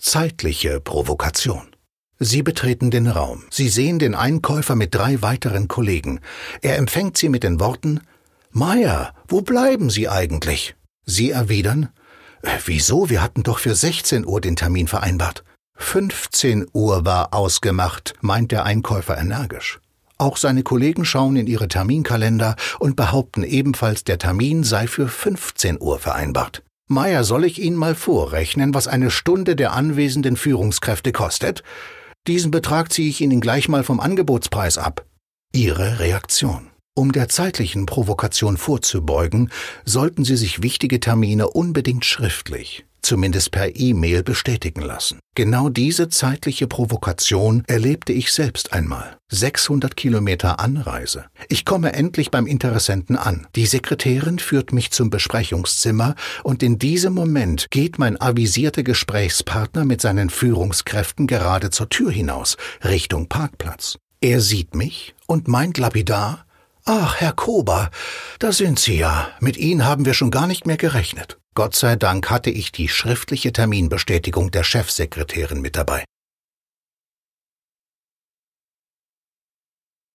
Zeitliche Provokation. Sie betreten den Raum. Sie sehen den Einkäufer mit drei weiteren Kollegen. Er empfängt sie mit den Worten Meier, wo bleiben Sie eigentlich? Sie erwidern äh, Wieso, wir hatten doch für 16 Uhr den Termin vereinbart. 15 Uhr war ausgemacht, meint der Einkäufer energisch. Auch seine Kollegen schauen in ihre Terminkalender und behaupten ebenfalls, der Termin sei für 15 Uhr vereinbart. Meier, soll ich Ihnen mal vorrechnen, was eine Stunde der anwesenden Führungskräfte kostet? Diesen Betrag ziehe ich Ihnen gleich mal vom Angebotspreis ab. Ihre Reaktion. Um der zeitlichen Provokation vorzubeugen, sollten Sie sich wichtige Termine unbedingt schriftlich, zumindest per E-Mail bestätigen lassen. Genau diese zeitliche Provokation erlebte ich selbst einmal. 600 Kilometer Anreise. Ich komme endlich beim Interessenten an. Die Sekretärin führt mich zum Besprechungszimmer und in diesem Moment geht mein avisierter Gesprächspartner mit seinen Führungskräften gerade zur Tür hinaus, Richtung Parkplatz. Er sieht mich und meint lapidar, Ach, Herr Kober, da sind Sie ja. Mit Ihnen haben wir schon gar nicht mehr gerechnet. Gott sei Dank hatte ich die schriftliche Terminbestätigung der Chefsekretärin mit dabei.